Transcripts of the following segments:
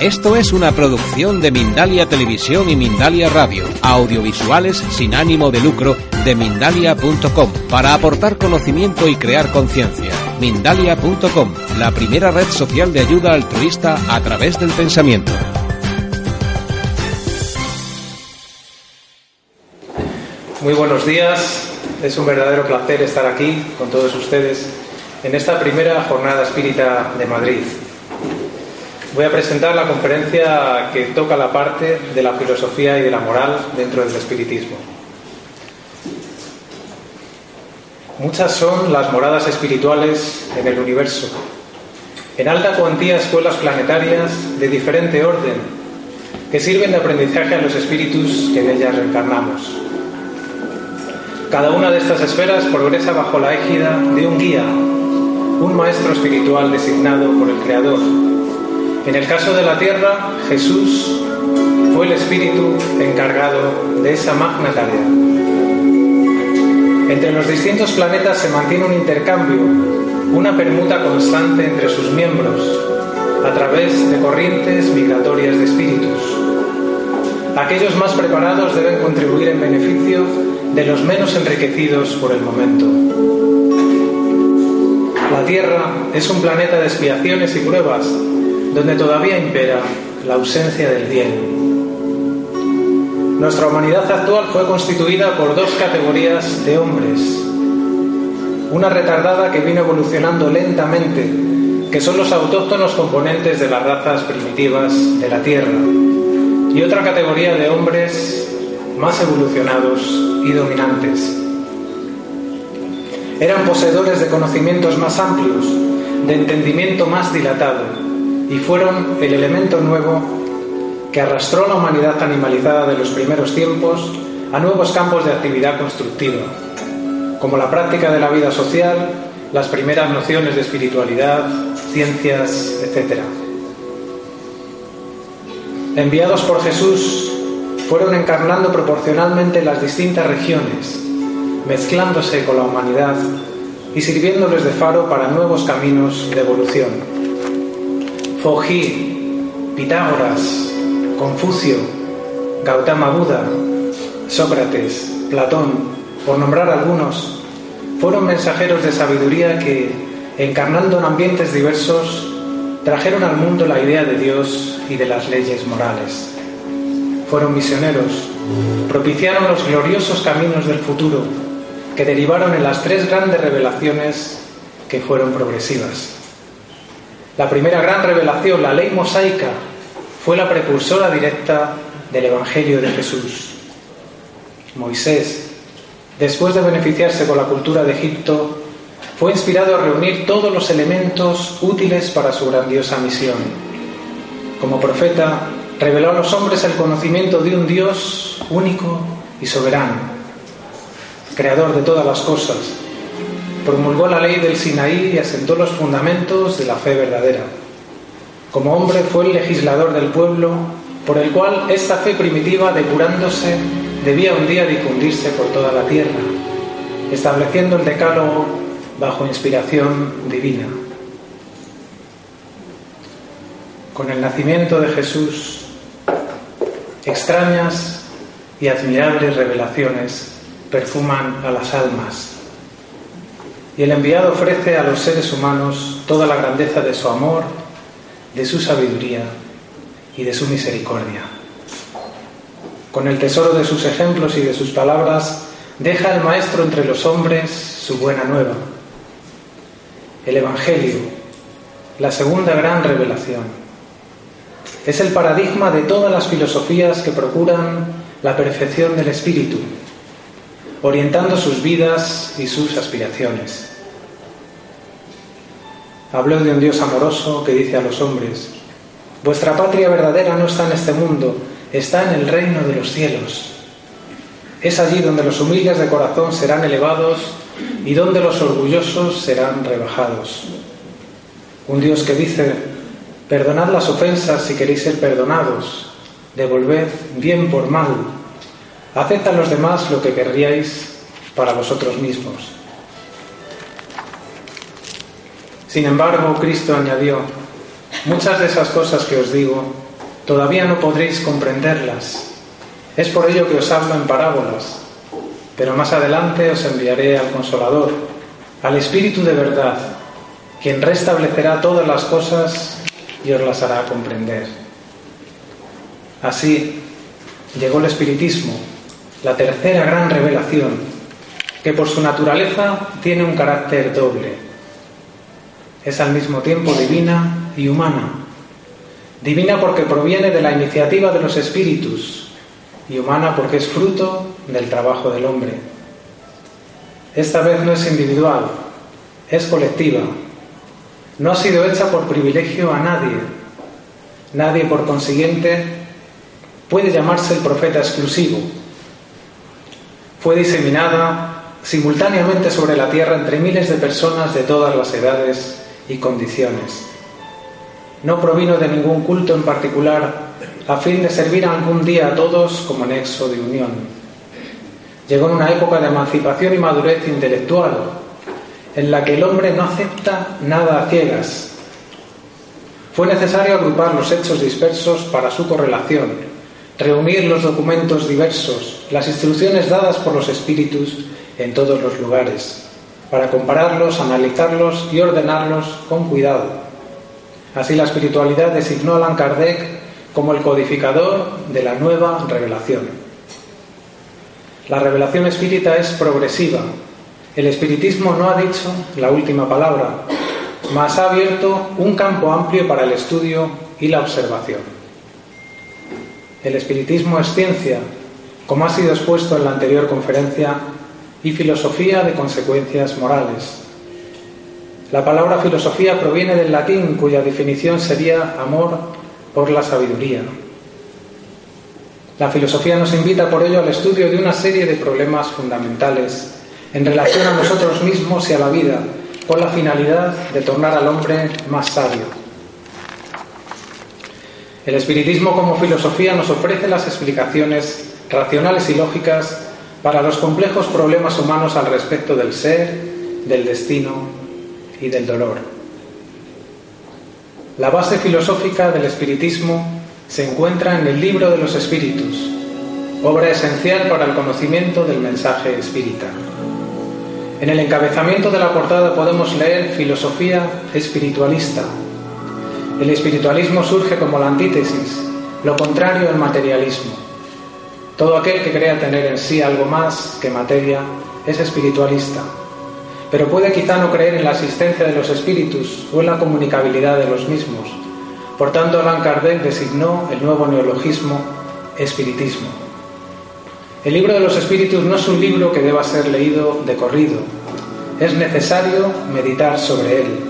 Esto es una producción de Mindalia Televisión y Mindalia Radio, audiovisuales sin ánimo de lucro de mindalia.com, para aportar conocimiento y crear conciencia. Mindalia.com, la primera red social de ayuda altruista a través del pensamiento. Muy buenos días, es un verdadero placer estar aquí con todos ustedes en esta primera jornada espírita de Madrid voy a presentar la conferencia que toca la parte de la filosofía y de la moral dentro del espiritismo. Muchas son las moradas espirituales en el universo. En alta cuantía escuelas planetarias de diferente orden que sirven de aprendizaje a los espíritus que en ellas reencarnamos. Cada una de estas esferas progresa bajo la égida de un guía, un maestro espiritual designado por el Creador en el caso de la Tierra, Jesús fue el espíritu encargado de esa magna tarea. Entre los distintos planetas se mantiene un intercambio, una permuta constante entre sus miembros, a través de corrientes migratorias de espíritus. Aquellos más preparados deben contribuir en beneficio de los menos enriquecidos por el momento. La Tierra es un planeta de expiaciones y pruebas donde todavía impera la ausencia del bien. Nuestra humanidad actual fue constituida por dos categorías de hombres. Una retardada que vino evolucionando lentamente, que son los autóctonos componentes de las razas primitivas de la Tierra. Y otra categoría de hombres más evolucionados y dominantes. Eran poseedores de conocimientos más amplios, de entendimiento más dilatado, y fueron el elemento nuevo que arrastró la humanidad animalizada de los primeros tiempos a nuevos campos de actividad constructiva, como la práctica de la vida social, las primeras nociones de espiritualidad, ciencias, etc. Enviados por Jesús, fueron encarnando proporcionalmente las distintas regiones, mezclándose con la humanidad y sirviéndoles de faro para nuevos caminos de evolución. Fojí, Pitágoras, Confucio, Gautama Buda, Sócrates, Platón, por nombrar algunos, fueron mensajeros de sabiduría que, encarnando en ambientes diversos, trajeron al mundo la idea de Dios y de las leyes morales. Fueron misioneros, propiciaron los gloriosos caminos del futuro que derivaron en las tres grandes revelaciones que fueron progresivas. La primera gran revelación, la ley mosaica, fue la precursora directa del Evangelio de Jesús. Moisés, después de beneficiarse con la cultura de Egipto, fue inspirado a reunir todos los elementos útiles para su grandiosa misión. Como profeta, reveló a los hombres el conocimiento de un Dios único y soberano, creador de todas las cosas, promulgó la ley del Sinaí y asentó los fundamentos de la fe verdadera. Como hombre fue el legislador del pueblo, por el cual esta fe primitiva, depurándose, debía un día difundirse por toda la tierra, estableciendo el decálogo bajo inspiración divina. Con el nacimiento de Jesús, extrañas y admirables revelaciones perfuman a las almas y el enviado ofrece a los seres humanos toda la grandeza de su amor, de su sabiduría y de su misericordia. Con el tesoro de sus ejemplos y de sus palabras, deja el Maestro entre los hombres su buena nueva. El Evangelio, la segunda gran revelación, es el paradigma de todas las filosofías que procuran la perfección del espíritu orientando sus vidas y sus aspiraciones. Habló de un Dios amoroso que dice a los hombres, Vuestra patria verdadera no está en este mundo, está en el reino de los cielos. Es allí donde los humildes de corazón serán elevados y donde los orgullosos serán rebajados. Un Dios que dice, perdonad las ofensas si queréis ser perdonados, devolved bien por mal, haced a los demás lo que querríais para vosotros mismos. Sin embargo, Cristo añadió, muchas de esas cosas que os digo, todavía no podréis comprenderlas es por ello que os hablo en parábolas, pero más adelante os enviaré al Consolador, al Espíritu de verdad, quien restablecerá todas las cosas y os las hará comprender. Así llegó el Espiritismo, la tercera gran revelación, que por su naturaleza tiene un carácter doble. Es al mismo tiempo divina y humana. Divina porque proviene de la iniciativa de los espíritus, y humana porque es fruto del trabajo del hombre. Esta vez no es individual, es colectiva. No ha sido hecha por privilegio a nadie. Nadie, por consiguiente, puede llamarse el profeta exclusivo. Fue diseminada simultáneamente sobre la tierra entre miles de personas de todas las edades y condiciones. No provino de ningún culto en particular a fin de servir algún día a todos como nexo de unión. Llegó en una época de emancipación y madurez intelectual, en la que el hombre no acepta nada a ciegas. Fue necesario agrupar los hechos dispersos para su correlación, reunir los documentos diversos, las instrucciones dadas por los espíritus en todos los lugares, para compararlos, analizarlos y ordenarlos con cuidado. Así la espiritualidad designó a Allan Kardec como el codificador de la nueva revelación. La revelación espírita es progresiva. El espiritismo no ha dicho la última palabra, mas ha abierto un campo amplio para el estudio y la observación. El espiritismo es ciencia, como ha sido expuesto en la anterior conferencia, y filosofía de consecuencias morales. La palabra filosofía proviene del latín cuya definición sería amor por la sabiduría. La filosofía nos invita por ello al estudio de una serie de problemas fundamentales en relación a nosotros mismos y a la vida, con la finalidad de tornar al hombre más sabio. El espiritismo como filosofía nos ofrece las explicaciones racionales y lógicas para los complejos problemas humanos al respecto del ser, del destino y del dolor. La base filosófica del espiritismo se encuentra en el Libro de los Espíritus, obra esencial para el conocimiento del mensaje espírita. En el encabezamiento de la portada podemos leer filosofía espiritualista. El espiritualismo surge como la antítesis, lo contrario al materialismo. Todo aquel que crea tener en sí algo más que materia es espiritualista pero puede quizá no creer en la existencia de los espíritus o en la comunicabilidad de los mismos. Por tanto, Allan Kardec designó el nuevo neologismo espiritismo. El libro de los espíritus no es un libro que deba ser leído de corrido, es necesario meditar sobre él.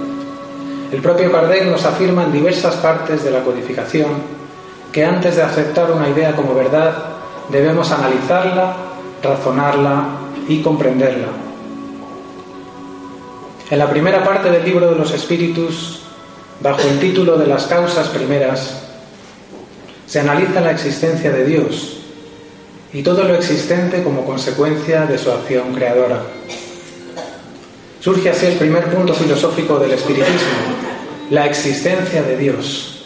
El propio Kardec nos afirma en diversas partes de la codificación que antes de aceptar una idea como verdad debemos analizarla, razonarla y comprenderla. En la primera parte del libro de los espíritus, bajo el título de las causas primeras, se analiza la existencia de Dios y todo lo existente como consecuencia de su acción creadora. Surge así el primer punto filosófico del espiritismo, la existencia de Dios.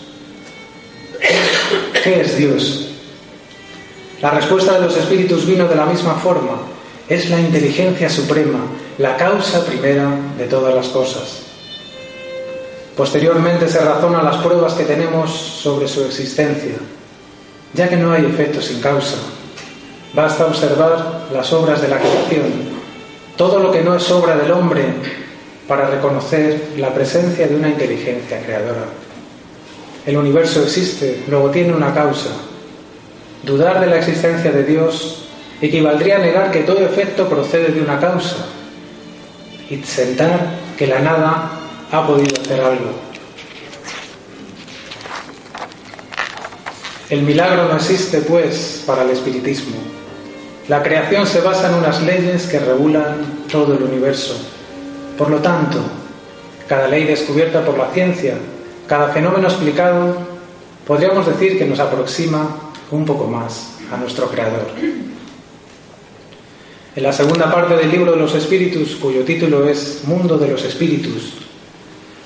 ¿Qué es Dios? La respuesta de los espíritus vino de la misma forma, es la inteligencia suprema, la causa primera de todas las cosas. Posteriormente se razona las pruebas que tenemos sobre su existencia, ya que no hay efecto sin causa. Basta observar las obras de la creación, todo lo que no es obra del hombre, para reconocer la presencia de una inteligencia creadora. El universo existe, luego tiene una causa. Dudar de la existencia de Dios equivaldría a negar que todo efecto procede de una causa y sentar que la nada ha podido hacer algo. El milagro no existe, pues, para el espiritismo. La creación se basa en unas leyes que regulan todo el universo. Por lo tanto, cada ley descubierta por la ciencia, cada fenómeno explicado, podríamos decir que nos aproxima un poco más a nuestro Creador. En la segunda parte del libro de los espíritus, cuyo título es Mundo de los Espíritus,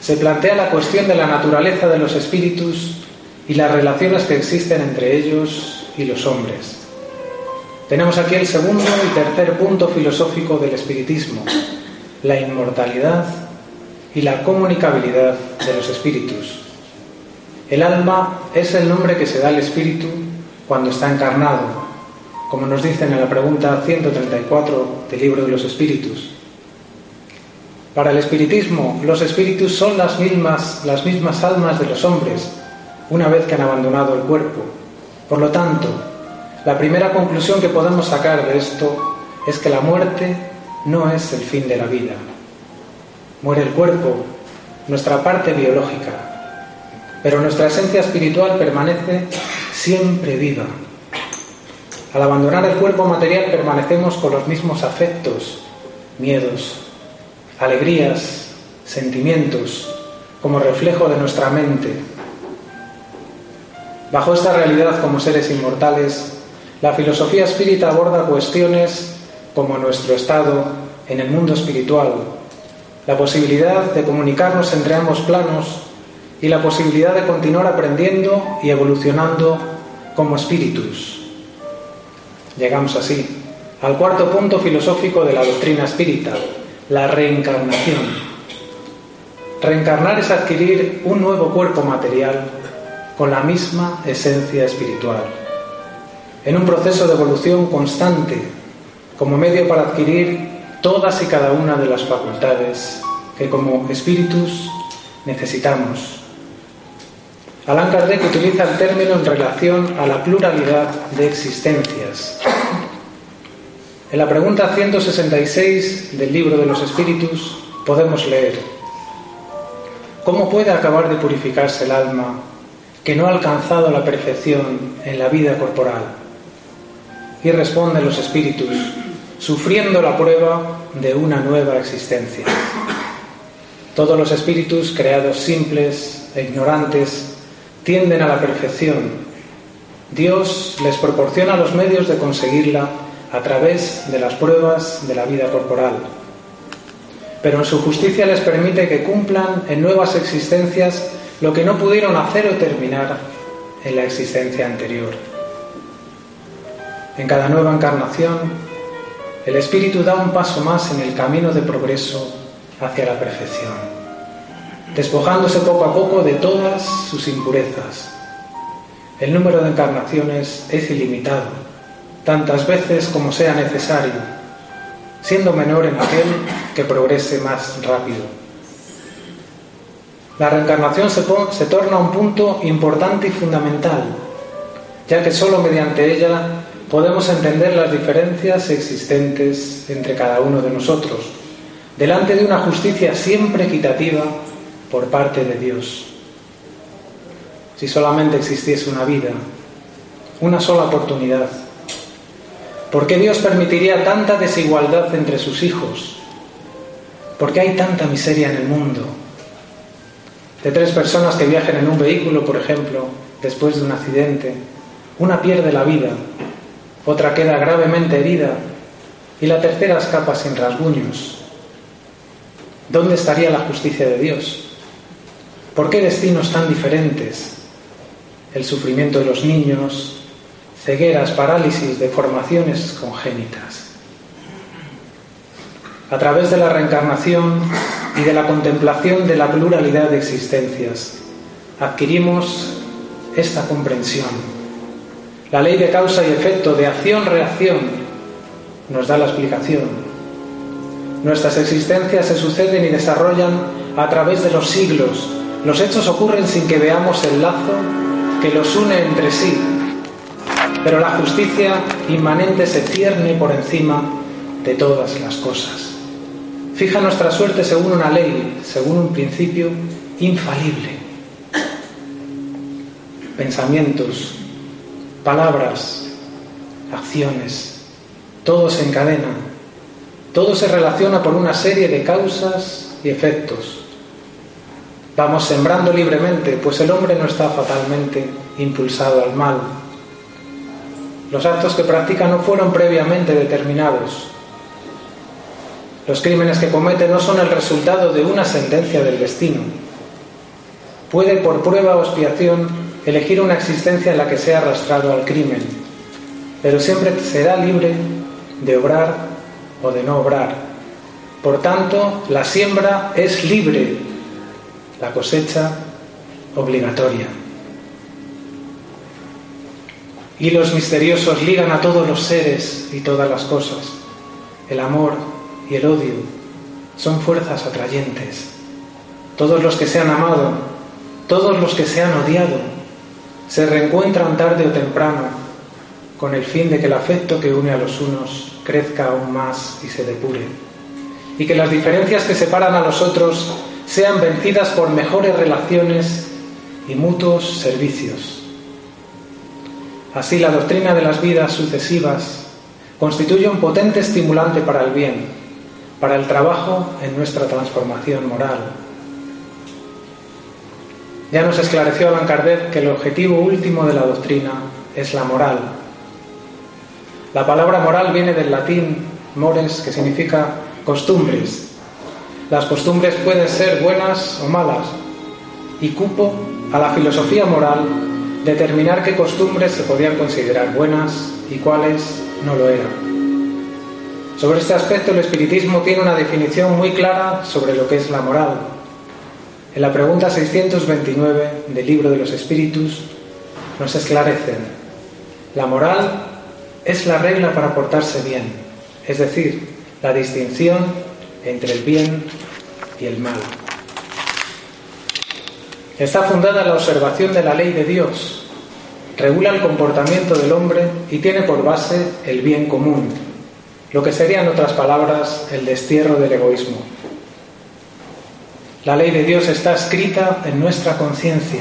se plantea la cuestión de la naturaleza de los espíritus y las relaciones que existen entre ellos y los hombres. Tenemos aquí el segundo y tercer punto filosófico del espiritismo, la inmortalidad y la comunicabilidad de los espíritus. El alma es el nombre que se da al espíritu cuando está encarnado, como nos dicen en la pregunta 134 del libro de los espíritus. Para el espiritismo, los espíritus son las mismas, las mismas almas de los hombres, una vez que han abandonado el cuerpo. Por lo tanto, la primera conclusión que podemos sacar de esto es que la muerte no es el fin de la vida. Muere el cuerpo, nuestra parte biológica, pero nuestra esencia espiritual permanece siempre viva. Al abandonar el cuerpo material permanecemos con los mismos afectos, miedos, alegrías, sentimientos, como reflejo de nuestra mente. Bajo esta realidad como seres inmortales, la filosofía espírita aborda cuestiones como nuestro estado en el mundo espiritual, la posibilidad de comunicarnos entre ambos planos y la posibilidad de continuar aprendiendo y evolucionando como espíritus. Llegamos así al cuarto punto filosófico de la doctrina espírita, la reencarnación. Reencarnar es adquirir un nuevo cuerpo material con la misma esencia espiritual, en un proceso de evolución constante, como medio para adquirir todas y cada una de las facultades que como espíritus necesitamos. Allan Kardec utiliza el término en relación a la pluralidad de existencias. En la pregunta 166 del libro de los espíritus podemos leer, ¿cómo puede acabar de purificarse el alma que no ha alcanzado la perfección en la vida corporal? Y responden los espíritus, sufriendo la prueba de una nueva existencia. Todos los espíritus creados simples e ignorantes tienden a la perfección. Dios les proporciona los medios de conseguirla a través de las pruebas de la vida corporal. Pero en su justicia les permite que cumplan en nuevas existencias lo que no pudieron hacer o terminar en la existencia anterior. En cada nueva encarnación, el espíritu da un paso más en el camino de progreso hacia la perfección, despojándose poco a poco de todas sus impurezas. El número de encarnaciones es ilimitado, tantas veces como sea necesario, siendo menor en aquel que progrese más rápido. La reencarnación se, torna un punto importante y fundamental, ya que sólo mediante ella podemos entender las diferencias existentes entre cada uno de nosotros, delante de una justicia siempre equitativa por parte de Dios. Si solamente existiese una vida, una sola oportunidad, ¿por qué Dios permitiría tanta desigualdad entre sus hijos? ¿Por qué hay tanta miseria en el mundo? De tres personas que viajen en un vehículo, por ejemplo, después de un accidente, una pierde la vida otra queda gravemente herida y la tercera escapa sin rasguños. ¿Dónde estaría la justicia de Dios? ¿Por qué destinos tan diferentes? El sufrimiento de los niños, cegueras, parálisis, deformaciones congénitas. A través de la reencarnación y de la contemplación de la pluralidad de existencias, adquirimos esta comprensión la ley de causa y efecto, de acción-reacción, nos da la explicación. Nuestras existencias se suceden y desarrollan a través de los siglos. Los hechos ocurren sin que veamos el lazo que los une entre sí. Pero la justicia inmanente se cierne por encima de todas las cosas. Fija nuestra suerte según una ley, según un principio infalible. Pensamientos, palabras, acciones, todo se encadena, todo se relaciona por una serie de causas y efectos. Vamos sembrando libremente, pues el hombre no está fatalmente impulsado al mal. Los actos que practica no fueron previamente determinados. Los crímenes que comete no son el resultado de una sentencia del destino. Puede, por prueba o expiación, elegir una existencia en la que sea arrastrado al crimen, pero siempre será libre de obrar o de no obrar. Por tanto, la siembra es libre, la cosecha obligatoria. Y los misteriosos ligan a todos los seres y todas las cosas. El amor y el odio son fuerzas atrayentes. Todos los que se han amado, todos los que se han odiado, se reencuentran tarde o temprano con el fin de que el afecto que une a los unos crezca aún más y se depure, y que las diferencias que separan a los otros sean vencidas por mejores relaciones y mutuos servicios. Así la doctrina de las vidas sucesivas constituye un potente estimulante para el bien, para el trabajo en nuestra transformación moral. Ya nos esclareció Allan Kardec que el objetivo último de la doctrina es la moral. La palabra moral viene del latín mores, que significa costumbres. Las costumbres pueden ser buenas o malas, y cupo a la filosofía moral determinar qué costumbres se podían considerar buenas y cuáles no lo eran. Sobre este aspecto el espiritismo tiene una definición muy clara sobre lo que es la moral. En la pregunta 629 del libro de los espíritus nos esclarecen, la moral es la regla para portarse bien, es decir, la distinción entre el bien y el mal. Está fundada en la observación de la ley de Dios, regula el comportamiento del hombre y tiene por base el bien común, lo que sería en otras palabras el destierro del egoísmo. La ley de Dios está escrita en nuestra conciencia.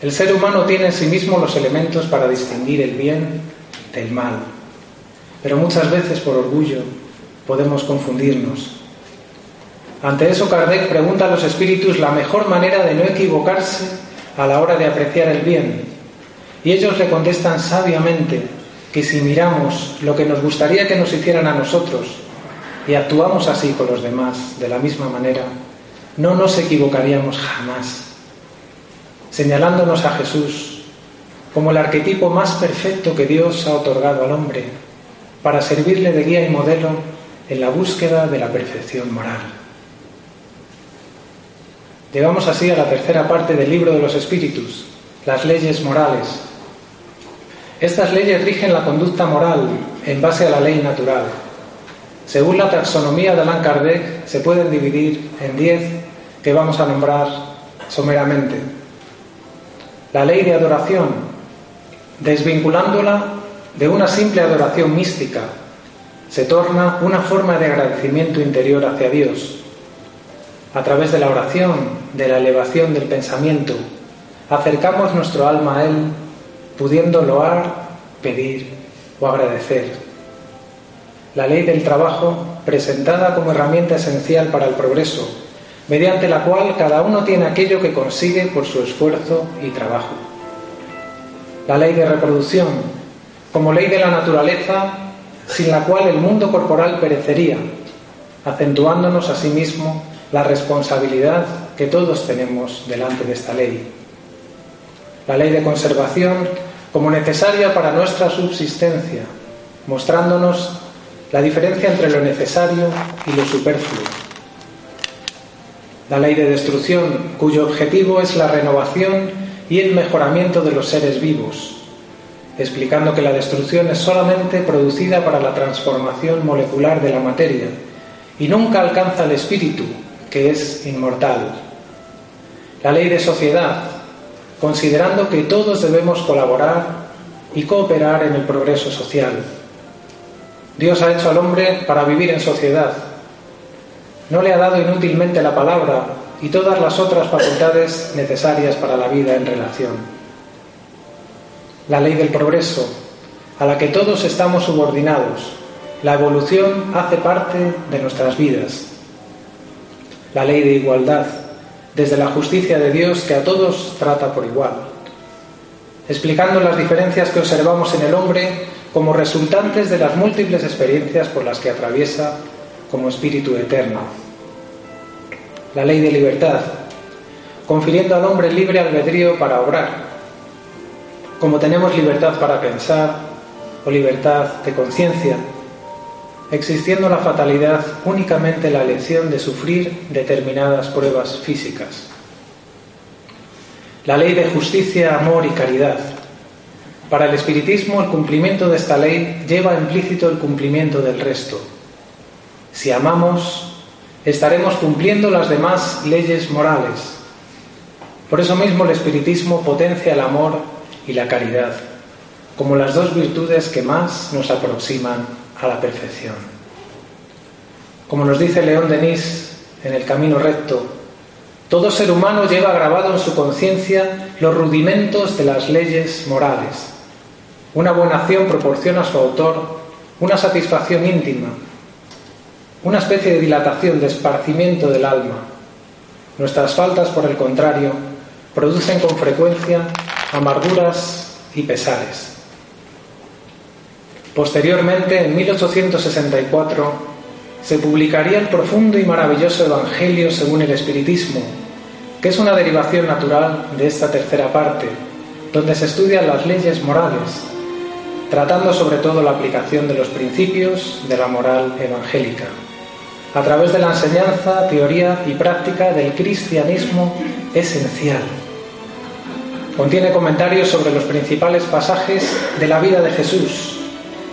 El ser humano tiene en sí mismo los elementos para distinguir el bien del mal, pero muchas veces por orgullo podemos confundirnos. Ante eso Kardec pregunta a los espíritus la mejor manera de no equivocarse a la hora de apreciar el bien, y ellos le contestan sabiamente que si miramos lo que nos gustaría que nos hicieran a nosotros y actuamos así con los demás de la misma manera, no nos equivocaríamos jamás, señalándonos a Jesús como el arquetipo más perfecto que Dios ha otorgado al hombre para servirle de guía y modelo en la búsqueda de la perfección moral. Llegamos así a la tercera parte del libro de los espíritus, las leyes morales, estas leyes rigen la conducta moral en base a la ley natural. Según la taxonomía de Allan Kardec, se pueden dividir en diez que vamos a nombrar someramente. La ley de adoración, desvinculándola de una simple adoración mística, se torna una forma de agradecimiento interior hacia Dios. A través de la oración, de la elevación del pensamiento, acercamos nuestro alma a Él pudiendo loar, pedir o agradecer. La ley del trabajo presentada como herramienta esencial para el progreso, mediante la cual cada uno tiene aquello que consigue por su esfuerzo y trabajo. La ley de reproducción, como ley de la naturaleza, sin la cual el mundo corporal perecería, acentuándonos asimismo la responsabilidad que todos tenemos delante de esta ley. La ley de conservación como necesaria para nuestra subsistencia, mostrándonos la diferencia entre lo necesario y lo superfluo. La ley de destrucción, cuyo objetivo es la renovación y el mejoramiento de los seres vivos, explicando que la destrucción es solamente producida para la transformación molecular de la materia y nunca alcanza el espíritu, que es inmortal. La ley de sociedad, considerando que todos debemos colaborar y cooperar en el progreso social. Dios ha hecho al hombre para vivir en sociedad. No le ha dado inútilmente la palabra y todas las otras facultades necesarias para la vida en relación. la ley del progreso, a la que todos estamos subordinados. La evolución hace parte de nuestras vidas. La ley de igualdad, desde la justicia de Dios que a todos trata por igual, explicando las diferencias que observamos en el hombre como resultantes de las múltiples experiencias por las que atraviesa como espíritu eterno. La ley de libertad, confiriendo al hombre libre albedrío para obrar, como tenemos libertad para pensar o libertad de conciencia, existiendo la fatalidad únicamente la elección de sufrir determinadas pruebas físicas. La ley de justicia, amor y caridad. Para el espiritismo el cumplimiento de esta ley lleva implícito el cumplimiento del resto. Si amamos, estaremos cumpliendo las demás leyes morales. Por eso mismo el espiritismo potencia el amor y la caridad como las dos virtudes que más nos aproximan a la perfección. Como nos dice León Denis en El Camino Recto, todo ser humano lleva grabado en su conciencia los rudimentos de las leyes morales. Una buena acción proporciona a su autor una satisfacción íntima, una especie de dilatación, de esparcimiento del alma. Nuestras faltas, por el contrario, producen con frecuencia amarguras y pesares. Posteriormente, en 1864, se publicaría el profundo y maravilloso Evangelio según el Espiritismo, que es una derivación natural de esta tercera parte, donde se estudian las leyes morales, tratando sobre todo la aplicación de los principios de la moral evangélica, a través de la enseñanza, teoría y práctica del cristianismo esencial. Contiene comentarios sobre los principales pasajes de la vida de Jesús,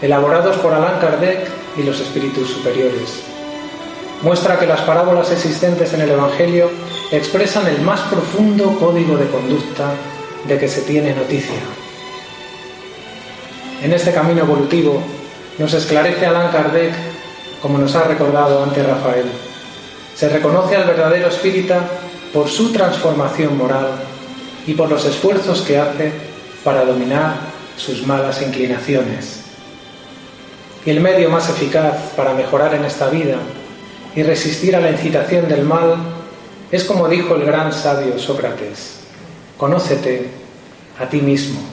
elaborados por Allan Kardec y los espíritus superiores. Muestra que las parábolas existentes en el Evangelio expresan el más profundo código de conducta de que se tiene noticia. En este camino evolutivo nos esclarece Allan Kardec, como nos ha recordado antes Rafael. Se reconoce al verdadero espírita por su transformación moral y por los esfuerzos que hace para dominar sus malas inclinaciones. Y el medio más eficaz para mejorar en esta vida y resistir a la incitación del mal es como dijo el gran sabio Sócrates, conócete a ti mismo.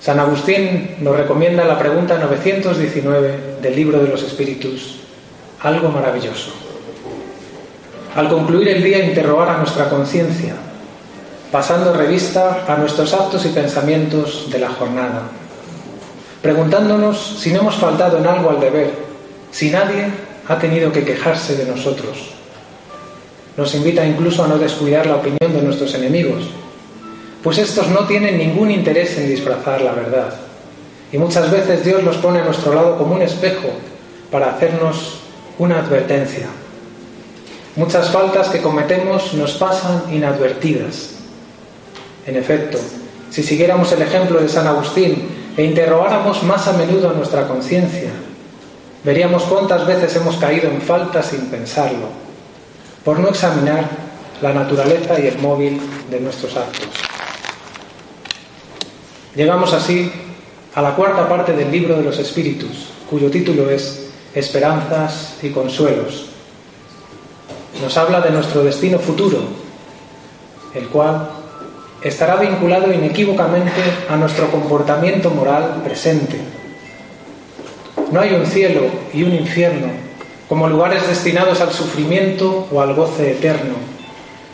San Agustín nos recomienda la pregunta 919 del libro de los Espíritus, algo maravilloso. Al concluir el día, interrogar a nuestra conciencia, pasando revista a nuestros actos y pensamientos de la jornada preguntándonos si no hemos faltado en algo al deber, si nadie ha tenido que quejarse de nosotros. Nos invita incluso a no descuidar la opinión de nuestros enemigos, pues estos no tienen ningún interés en disfrazar la verdad. Y muchas veces Dios los pone a nuestro lado como un espejo para hacernos una advertencia. Muchas faltas que cometemos nos pasan inadvertidas. En efecto, si siguiéramos el ejemplo de San Agustín e interrogáramos más a menudo a nuestra conciencia, veríamos cuántas veces hemos caído en falta sin pensarlo, por no examinar la naturaleza y el móvil de nuestros actos. Llegamos así a la cuarta parte del libro de los Espíritus, cuyo título es Esperanzas y Consuelos. Nos habla de nuestro destino futuro, el cual estará vinculado inequívocamente a nuestro comportamiento moral presente. No hay un cielo y un infierno como lugares destinados al sufrimiento o al goce eterno.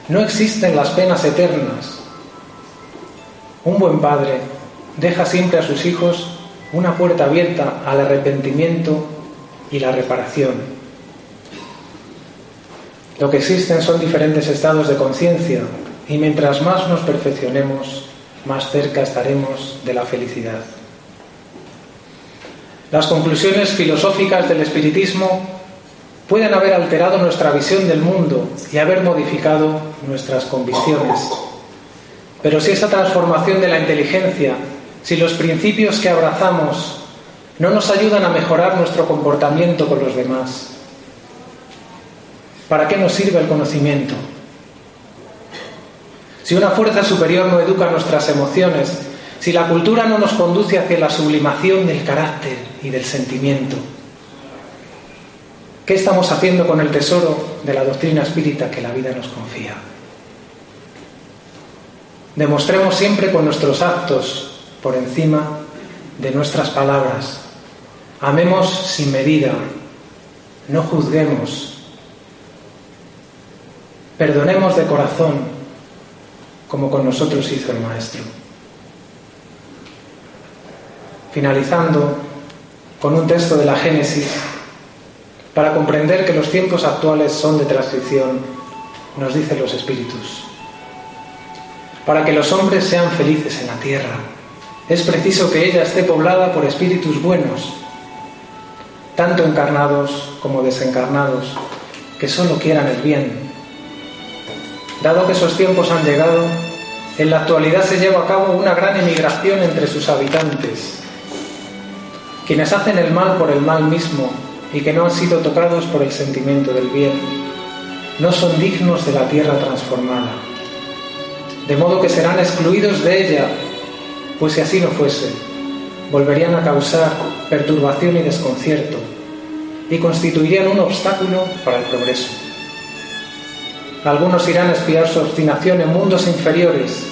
No existen las penas eternas. Un buen padre deja siempre a sus hijos una puerta abierta al arrepentimiento y la reparación. Lo que existen son diferentes estados de conciencia y mientras más nos perfeccionemos, más cerca estaremos de la felicidad. Las conclusiones filosóficas del espiritismo pueden haber alterado nuestra visión del mundo y haber modificado nuestras convicciones. Pero si esa transformación de la inteligencia, si los principios que abrazamos no nos ayudan a mejorar nuestro comportamiento con los demás, ¿para qué nos sirve el conocimiento? si una fuerza superior no educa nuestras emociones, si la cultura no nos conduce hacia la sublimación del carácter y del sentimiento. ¿Qué estamos haciendo con el tesoro de la doctrina espírita que la vida nos confía? Demostremos siempre con nuestros actos por encima de nuestras palabras. Amemos sin medida, no juzguemos, perdonemos de corazón, como con nosotros hizo el Maestro. Finalizando con un texto de la Génesis, para comprender que los tiempos actuales son de transición, nos dicen los espíritus. Para que los hombres sean felices en la tierra, es preciso que ella esté poblada por espíritus buenos, tanto encarnados como desencarnados, que solo quieran el bien. Dado que esos tiempos han llegado, en la actualidad se lleva a cabo una gran emigración entre sus habitantes. Quienes hacen el mal por el mal mismo y que no han sido tocados por el sentimiento del bien, no son dignos de la tierra transformada de modo que serán excluidos de ella, pues si así no fuese, volverían a causar perturbación y desconcierto y constituirían un obstáculo para el progreso. Algunos irán a espiar su obstinación en mundos inferiores,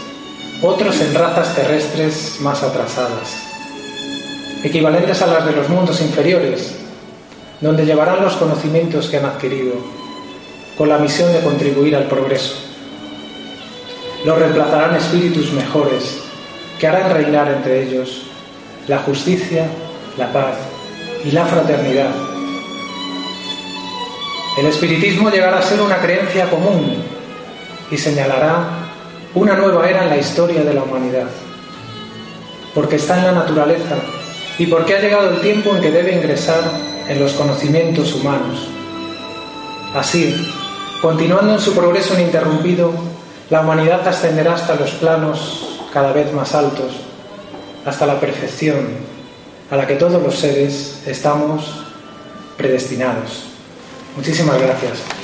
otros en razas terrestres más atrasadas, equivalentes a las de los mundos inferiores, donde llevarán los conocimientos que han adquirido, con la misión de contribuir al progreso. Los reemplazarán espíritus mejores que harán reinar entre ellos la justicia, la paz y la fraternidad. El espiritismo llegará a ser una creencia común y señalará una nueva era en la historia de la humanidad, porque está en la naturaleza y porque ha llegado el tiempo en que debe ingresar en los conocimientos humanos. Así, continuando en su progreso ininterrumpido, la humanidad ascenderá hasta los planos cada vez más altos, hasta la perfección a la que todos los seres estamos predestinados. Muchísimas gracias.